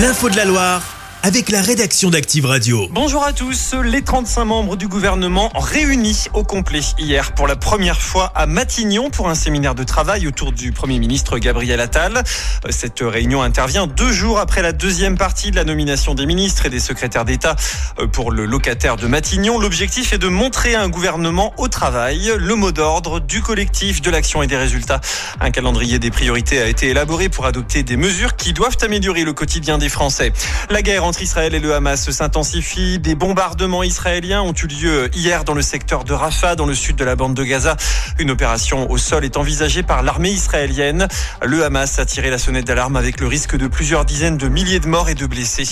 L'info de la Loire avec la rédaction d'Active Radio. Bonjour à tous, les 35 membres du gouvernement réunis au complet hier pour la première fois à Matignon pour un séminaire de travail autour du Premier ministre Gabriel Attal. Cette réunion intervient deux jours après la deuxième partie de la nomination des ministres et des secrétaires d'État pour le locataire de Matignon. L'objectif est de montrer un gouvernement au travail, le mot d'ordre du collectif de l'action et des résultats. Un calendrier des priorités a été élaboré pour adopter des mesures qui doivent améliorer le quotidien des Français. La guerre entre Israël et le Hamas s'intensifie. Des bombardements israéliens ont eu lieu hier dans le secteur de Rafah, dans le sud de la bande de Gaza. Une opération au sol est envisagée par l'armée israélienne. Le Hamas a tiré la sonnette d'alarme avec le risque de plusieurs dizaines de milliers de morts et de blessés.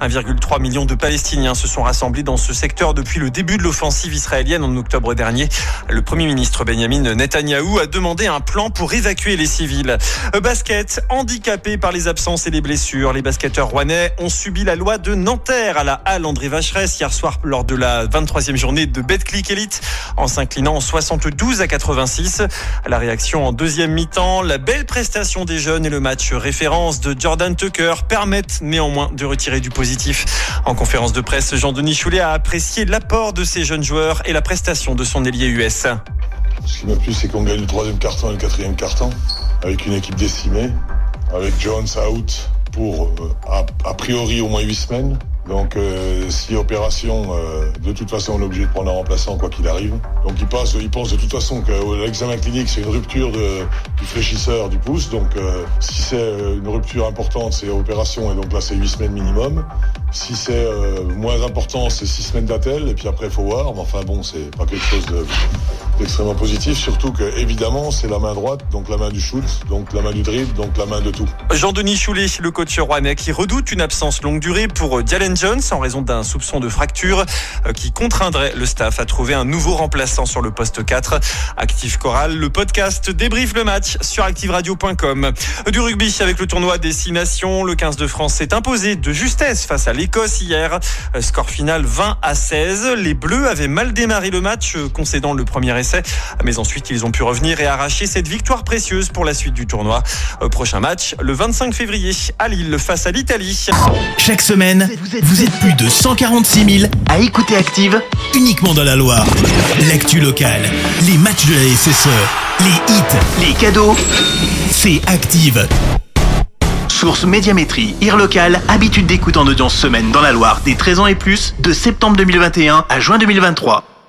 1,3 million de Palestiniens se sont rassemblés dans ce secteur depuis le début de l'offensive israélienne en octobre dernier. Le premier ministre Benjamin Netanyahou a demandé un plan pour évacuer les civils. Basket, handicapés par les absences et les blessures, les basketteurs rouennais ont subi la loi de Nanterre à la Halle André Vacheresse hier soir lors de la 23e journée de Betclic Elite en s'inclinant 72 à 86. La réaction en deuxième mi-temps, la belle prestation des jeunes et le match référence de Jordan Tucker permettent néanmoins de retirer du positif. En conférence de presse, Jean-Denis Choulet a apprécié l'apport de ces jeunes joueurs et la prestation de son ailier US. Ce qui m'a plu, c'est qu'on gagne le troisième carton et le quatrième carton avec une équipe décimée, avec Jones out pour euh, a, priori au moins huit semaines. Donc euh, si opération, euh, de toute façon on est obligé de prendre un remplaçant quoi qu'il arrive. Donc il pense, il pense de toute façon que l'examen clinique c'est une rupture du fléchisseur du pouce. Donc si c'est une rupture importante c'est opération et donc là c'est huit semaines minimum. Si c'est moins important c'est six semaines d'attel et puis après il faut voir. Mais enfin bon c'est pas quelque chose de extrêmement positif, surtout que évidemment c'est la main droite, donc la main du shoot, donc la main du dribble, donc la main de tout. Jean-Denis Choulet, le coach rouennais, qui redoute une absence longue durée pour Jalen Jones en raison d'un soupçon de fracture qui contraindrait le staff à trouver un nouveau remplaçant sur le poste 4. Active Choral, le podcast débriefe le match sur activeradio.com. Du rugby avec le tournoi Destination, le 15 de France s'est imposé de justesse face à l'Écosse hier. Score final 20 à 16. Les Bleus avaient mal démarré le match, concédant le premier essai mais ensuite, ils ont pu revenir et arracher cette victoire précieuse pour la suite du tournoi. Prochain match, le 25 février à Lille face à l'Italie. Chaque semaine, vous êtes plus de 146 000 à écouter Active uniquement dans la Loire. L'actu locale, les matchs de la SSE, les hits, les cadeaux, c'est Active. Source Médiamétrie, IR local, habitude d'écoute en audience semaine dans la Loire des 13 ans et plus, de septembre 2021 à juin 2023.